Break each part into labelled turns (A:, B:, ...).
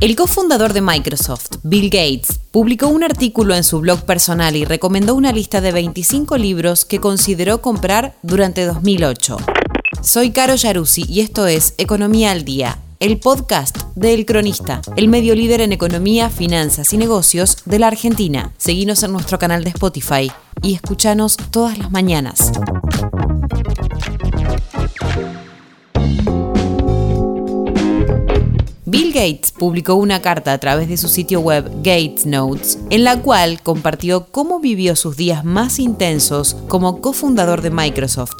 A: El cofundador de Microsoft, Bill Gates, publicó un artículo en su blog personal y recomendó una lista de 25 libros que consideró comprar durante 2008. Soy Caro Yaruzzi y esto es Economía al Día, el podcast de El Cronista, el medio líder en economía, finanzas y negocios de la Argentina. Seguinos en nuestro canal de Spotify y escuchanos todas las mañanas. Bill Gates publicó una carta a través de su sitio web Gates Notes, en la cual compartió cómo vivió sus días más intensos como cofundador de Microsoft.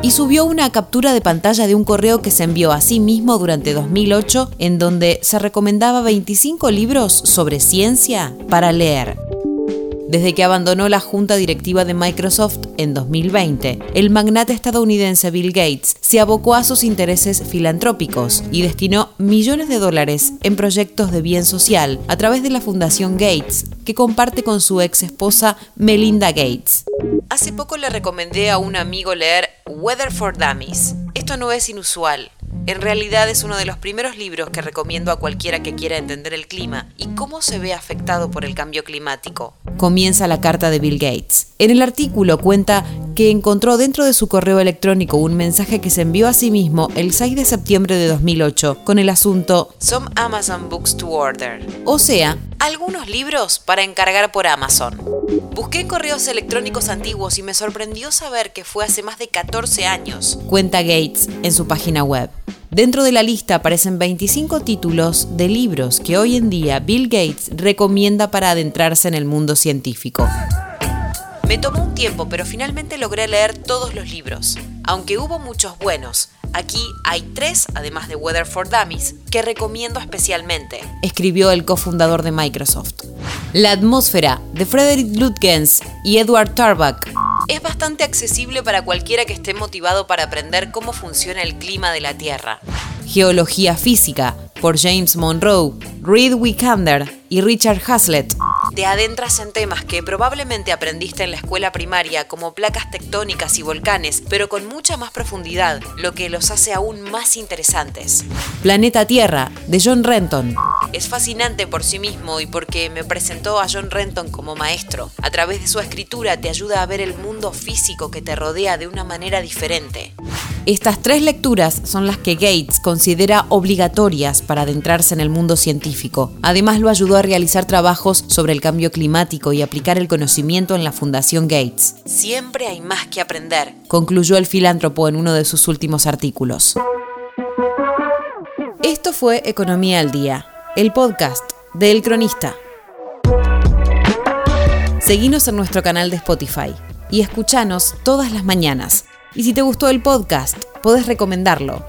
A: Y subió una captura de pantalla de un correo que se envió a sí mismo durante 2008 en donde se recomendaba 25 libros sobre ciencia para leer. Desde que abandonó la junta directiva de Microsoft en 2020, el magnate estadounidense Bill Gates se abocó a sus intereses filantrópicos y destinó millones de dólares en proyectos de bien social a través de la Fundación Gates, que comparte con su ex esposa Melinda Gates. Hace poco le recomendé a un amigo leer Weather for Dummies. Esto no es inusual. En realidad es uno de los primeros libros que recomiendo a cualquiera que quiera entender el clima y cómo se ve afectado por el cambio climático. Comienza la carta de Bill Gates. En el artículo cuenta que encontró dentro de su correo electrónico un mensaje que se envió a sí mismo el 6 de septiembre de 2008 con el asunto Some Amazon Books to Order. O sea, algunos libros para encargar por Amazon. Busqué correos electrónicos antiguos y me sorprendió saber que fue hace más de 14 años, cuenta Gates en su página web. Dentro de la lista aparecen 25 títulos de libros que hoy en día Bill Gates recomienda para adentrarse en el mundo científico. Me tomó un tiempo, pero finalmente logré leer todos los libros. Aunque hubo muchos buenos, aquí hay tres, además de Weather for Dummies, que recomiendo especialmente, escribió el cofundador de Microsoft. La atmósfera, de Frederick Lutgens y Edward Tarbuck, es bastante accesible para cualquiera que esté motivado para aprender cómo funciona el clima de la Tierra. Geología física, por James Monroe, Reed Wickander y Richard Hazlett. Te adentras en temas que probablemente aprendiste en la escuela primaria como placas tectónicas y volcanes, pero con mucha más profundidad, lo que los hace aún más interesantes. Planeta Tierra, de John Renton. Es fascinante por sí mismo y porque me presentó a John Renton como maestro. A través de su escritura te ayuda a ver el mundo físico que te rodea de una manera diferente. Estas tres lecturas son las que Gates considera obligatorias para adentrarse en el mundo científico. Además lo ayudó a realizar trabajos sobre el cambio climático y aplicar el conocimiento en la Fundación Gates. Siempre hay más que aprender, concluyó el filántropo en uno de sus últimos artículos. Esto fue Economía al Día, el podcast de El Cronista. Seguinos en nuestro canal de Spotify y escuchanos todas las mañanas. Y si te gustó el podcast, podés recomendarlo.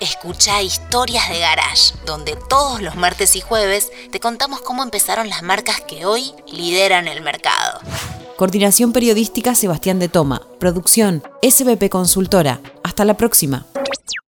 B: Escucha Historias de Garage, donde todos los martes y jueves te contamos cómo empezaron las marcas que hoy lideran el mercado.
A: Coordinación periodística Sebastián de Toma. Producción SBP Consultora. Hasta la próxima.